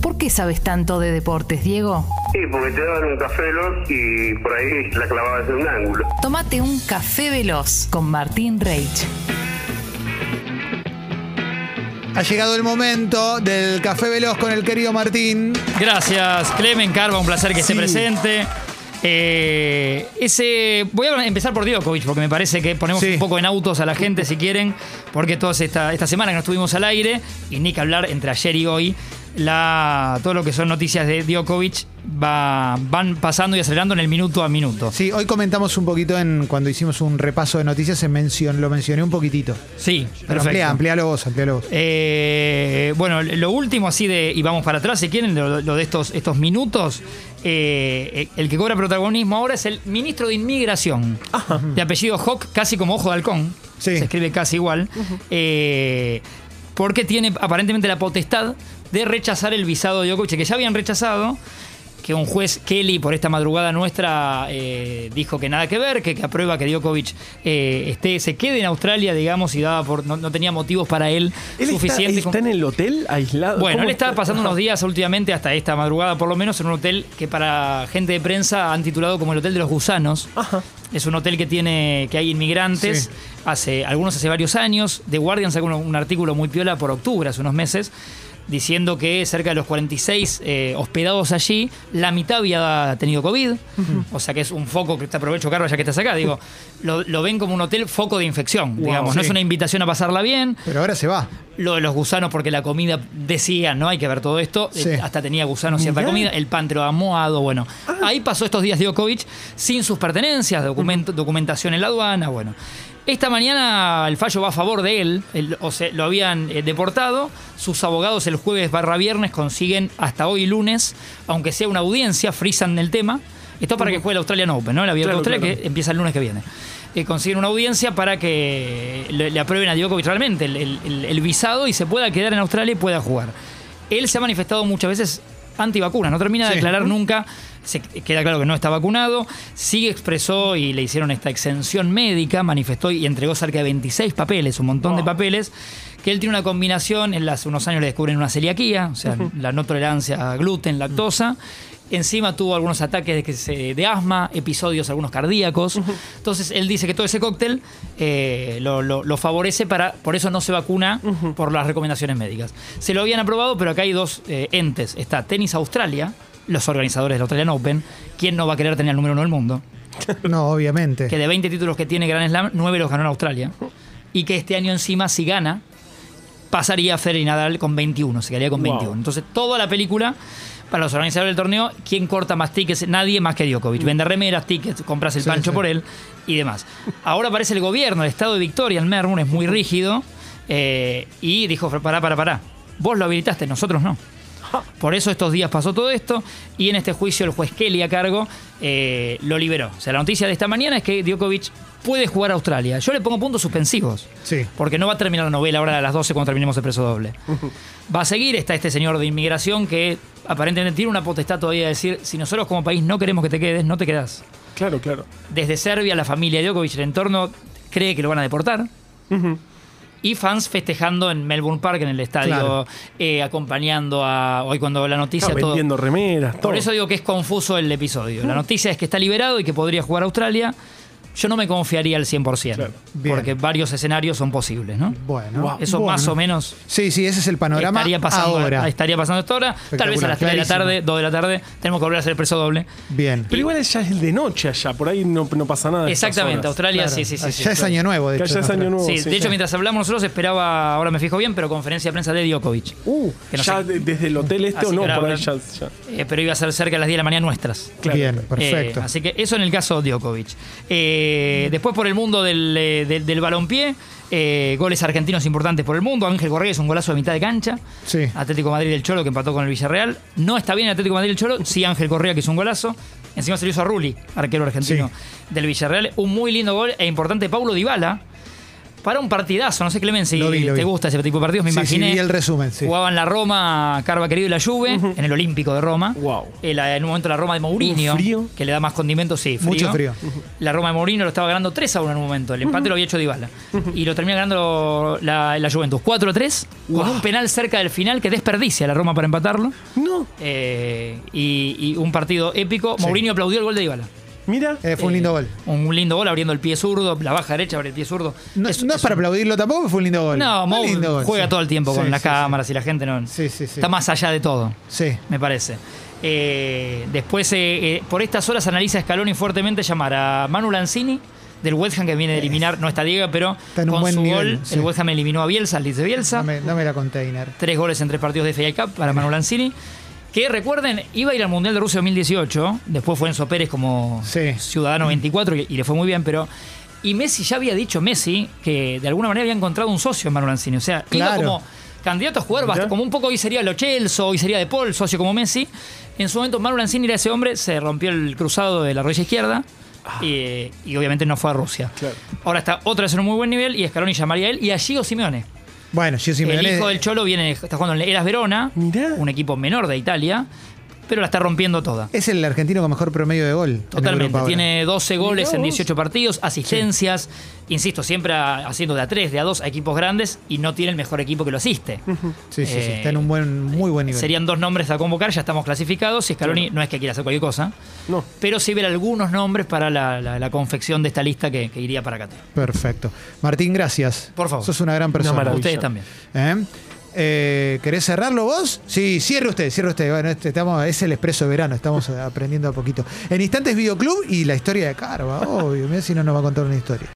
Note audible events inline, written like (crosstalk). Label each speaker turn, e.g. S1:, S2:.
S1: ¿Por qué sabes tanto de deportes, Diego?
S2: Sí, porque te daban un café veloz y por ahí la clavabas en un ángulo.
S1: Tómate un café veloz con Martín Reich.
S3: Ha llegado el momento del café veloz con el querido Martín.
S4: Gracias, Clemen Carva, un placer que esté
S3: Sí.
S4: presente. Eh, ese, voy a empezar por Djokovic, porque me parece que ponemos
S3: Sí.
S4: un poco en autos a la gente si quieren, porque toda esta, esta semana que no estuvimos al aire, y ni que hablar entre ayer y hoy, la, todo lo que son noticias de Djokovic va, van pasando y acelerando en el minuto a minuto.
S3: Sí, hoy comentamos un poquito en cuando hicimos un repaso de noticias, se mencionó, lo mencioné un poquitito.
S4: Sí,
S3: Pero amplía, amplialo vos, amplialo vos.
S4: Eh, bueno, lo último así de, y vamos para atrás si quieren, lo, lo de estos, estos minutos, eh, el que cobra protagonismo ahora es el ministro de Inmigración, de apellido Hawk, casi como Ojo de Halcón,
S3: Sí.
S4: se escribe casi igual, eh, porque tiene aparentemente la potestad de rechazar el visado de Djokovic, que ya habían rechazado, que un juez Kelly por esta madrugada nuestra eh, dijo que nada que ver, que, que aprueba que Djokovic eh, esté, se quede en Australia, digamos, y daba por no, no tenía motivos para él,
S5: ¿Él está,
S4: suficientes.
S5: está en el hotel aislado?
S4: Bueno,
S5: ¿Cómo
S4: él estaba
S5: está?
S4: pasando unos (laughs) días últimamente, hasta esta madrugada por lo menos, en un hotel que para gente de prensa han titulado como el Hotel de los Gusanos.
S5: Ajá.
S4: Es un hotel que tiene que hay inmigrantes,
S3: Sí.
S4: hace algunos hace varios años. The Guardian sacó un, un artículo muy piola por octubre, hace unos meses, diciendo que cerca de los 46 eh, hospedados allí, la mitad había tenido COVID. O sea que es un foco que te aprovecho, Carlos, ya que estás acá. Digo, lo, lo ven como un hotel foco de infección,
S5: Wow,
S4: digamos. No es una invitación a pasarla bien,
S3: Pero ahora se va.
S4: Lo de los gusanos, porque la comida decía, no hay que ver todo esto.
S3: Sí.
S4: eh, hasta tenía gusanos cierta
S5: Mirá.
S4: comida. El pan te lo. Bueno, ahí pasó estos días Djokovic sin sus pertenencias, documento- documentación en la aduana. Bueno, esta mañana el fallo va a favor de él. el- o sea, lo habían eh, deportado. Sus abogados el jueves barra viernes consiguen hasta hoy lunes, aunque sea una audiencia, frisan el tema. Esto para que juegue el Australian Open, ¿no? El abierto
S5: Claro,
S4: Australia
S5: claro.
S4: que empieza el lunes que viene. Eh, consiguen una audiencia para que le, le aprueben a Djokovic realmente el, el- el- el visado y se pueda quedar en Australia y pueda jugar. Él se ha manifestado muchas veces antivacunas, no termina de
S3: Sí.
S4: aclarar nunca, se queda claro que no está vacunado, sí expresó y le hicieron esta exención médica, manifestó y entregó cerca de 26 papeles, un montón de papeles, que él tiene una combinación, en hace unos años le descubren una celiaquía, o sea, la no tolerancia a gluten, lactosa, Encima tuvo algunos ataques de, que se- de asma, episodios algunos cardíacos. Entonces él dice que todo ese cóctel eh, lo, lo- lo favorece para, por eso no se vacuna por las recomendaciones médicas. Se lo habían aprobado, pero acá hay dos eh, entes. Está Tenis Australia, los organizadores del Australian Open. ¿Quién no va a querer tener el número uno del mundo? (laughs)
S3: No, obviamente.
S4: Que de 20 títulos que tiene Grand Slam, 9 los ganó en Australia. Y que este año encima, si gana, pasaría a Federer y Nadal con 21, se quedaría con
S5: Wow.
S4: 21. Entonces, toda la película, para los organizadores del torneo, ¿quién corta más tickets? Nadie más que Djokovic. Vende remeras, tickets, compras el
S3: Sí,
S4: pancho
S3: sí.
S4: por él y demás. Ahora aparece el gobierno, el estado de Victoria, en Melbourne, es muy rígido, eh, y dijo, pará, pará, pará. Vos lo habilitaste, nosotros no. (laughs) Por eso estos días pasó todo esto y en este juicio el juez Kelly a cargo eh, lo liberó. O sea, la noticia de esta mañana es que Djokovic puede jugar a Australia. Yo le pongo puntos suspensivos.
S3: Sí.
S4: Porque no va a terminar la novela ahora a las 12 cuando terminemos el preso doble. (laughs) Va a seguir, está este señor de inmigración que aparentemente tiene una potestad todavía de decir, si nosotros como país no queremos que te quedes, no te quedas.
S5: Claro, claro.
S4: Desde Serbia, la familia de Djokovic, el entorno, cree que lo van a deportar. Y fans festejando en Melbourne Park, en el estadio,
S3: Claro.
S4: eh, acompañando a. Hoy, cuando la noticia. Todo-
S5: vendiendo remeras, todo.
S4: Por eso digo que es confuso el episodio. La noticia es que está liberado y que podría jugar a Australia. Yo no me confiaría al 100%,
S5: Claro.
S4: Porque varios escenarios son posibles, ¿no?
S3: Bueno.
S5: Wow.
S4: Eso
S3: bueno.
S4: más o menos
S3: Sí, sí, ese es el panorama
S4: estaría pasando
S3: ahora.
S4: estaría pasando hasta ahora. Tal vez a las 3 de la tarde, 2 de la tarde, tenemos que volver a hacer el preso doble.
S3: Bien.
S5: Pero igual ya es de noche allá, por ahí no, no pasa nada.
S4: Exactamente. Australia,
S3: Claro.
S4: sí, sí, sí. sí,
S3: ya es
S4: claro.
S3: año nuevo, de hecho.
S5: ya es año nuevo.
S4: Sí,
S5: sí,
S4: de hecho,
S5: sí.
S4: mientras hablamos nosotros esperaba, ahora me fijo bien, pero conferencia de prensa de Djokovic.
S5: Uh,
S4: que no
S5: ya
S4: sé.
S5: desde el hotel este
S4: Así
S5: o no, por ahí ya. ya.
S4: Eh, pero iba a ser cerca de las 10 de la mañana nuestras.
S5: Claro,
S3: Bien, perfecto.
S4: Eh, así que eso en el caso de Djokovic. Eh, después por el mundo del, eh, del, del balompié, eh, goles argentinos importantes por el mundo. Ángel Correa es un golazo de mitad de cancha.
S3: Sí.
S4: Atlético de Madrid del Cholo que empató con el Villarreal. No está bien el Atlético de Madrid del Cholo, sí Ángel Correa que es un golazo. Encima se lo hizo a Rulli, arquero argentino
S3: Sí.
S4: del Villarreal. Un muy lindo gol e importante Paulo Dybala. Para un partidazo. No sé, Clemen, si
S3: Lo vi, lo
S4: te
S3: vi.
S4: gusta ese tipo de partidos. Me
S3: Sí, sí,
S4: imaginé.
S3: vi el resumen, sí.
S4: Jugaban la Roma, Carva Querido y la Juve, en el Olímpico de Roma.
S5: Wow.
S4: El- en un momento la Roma de Mourinho, que le da más condimentos, sí, frío.
S3: Mucho frío.
S4: La Roma de Mourinho lo estaba ganando 3 a 1 en un momento. El empate lo había hecho Dybala. Y lo termina ganando la, la Juventus 4 a 3, con un penal cerca del final que desperdicia la Roma para empatarlo.
S5: No.
S4: Eh, y, y un partido épico.
S3: Sí.
S4: Mourinho aplaudió el gol de Dybala.
S5: Mira.
S3: Eh, fue un lindo gol.
S4: Un lindo gol abriendo el pie zurdo, la baja derecha abre el pie zurdo.
S3: No,
S4: Es-
S3: no es
S4: es
S3: para
S4: un-
S3: aplaudirlo tampoco, fue un lindo gol.
S4: No, Mou
S3: lindo gol,
S4: juega
S3: sí.
S4: todo el tiempo con
S3: Sí,
S4: las
S3: sí,
S4: cámaras y la gente no.
S3: Sí, sí, sí.
S4: Está más allá de todo,
S3: Sí.
S4: me parece. Eh, después, eh, eh, por estas horas analiza Scaloni fuertemente llamar a Manu Lanzini del West Ham que viene de eliminar, no está Diego, pero
S3: Está en un
S4: con
S3: buen
S4: su
S3: nivel,
S4: gol,
S3: sí.
S4: el West Ham eliminó a Bielsa, al de Bielsa.
S3: Dame, dame la container.
S4: Tres goles en tres partidos de FA Cup para Manu Lanzini. Que recuerden, iba a ir al Mundial de Rusia 2018, después fue Enzo Pérez como
S3: Sí.
S4: ciudadano 24 y, y le fue muy bien, pero. Y Messi ya había dicho, Messi, que de alguna manera había encontrado un socio en Manu Lanzini. O sea, iba
S3: Claro.
S4: como candidato a jugar, como un poco hoy sería Lo Celso, hoy sería De Paul, socio como Messi. En su momento, Manu Lanzini era ese hombre, se rompió el cruzado de la rodilla izquierda. Y, y obviamente no fue a Rusia.
S5: Claro.
S4: Ahora está otra vez en un muy buen nivel y Scaloni llamaría a él y a Gio Simeone.
S3: Bueno, Gio Simeone.
S4: El hijo del Cholo viene, está jugando en Eras Verona,
S5: Mirá.
S4: un equipo menor de Italia, pero la está rompiendo toda.
S3: Es el argentino con mejor promedio de gol. en
S4: Totalmente. Tiene 12 goles en
S5: vos.
S4: 18 partidos, asistencias, insisto, siempre a- haciendo de a 3, de a 2 a equipos grandes y no tiene el mejor equipo que lo asiste.
S3: Sí, sí, sí.
S4: Eh,
S3: Está en un buen, muy buen nivel.
S4: Serían dos nombres a convocar, ya estamos clasificados y Scaloni no es que quiera hacer cualquier cosa,
S5: No.
S4: pero sí ver algunos nombres para la, la- la confección de esta lista que, que iría para Qatar.
S3: Perfecto. Martín, gracias.
S4: Por favor.
S3: Sos una gran persona.
S4: Ustedes también.
S3: ¿Eh? Eh, ¿Querés cerrarlo vos? Sí, cierre usted, cierre usted. Bueno, este, estamos, es el expreso de verano, estamos aprendiendo a poquito. En instantes Videoclub y la historia de Carva, obvio. Mira si no nos va a contar una historia.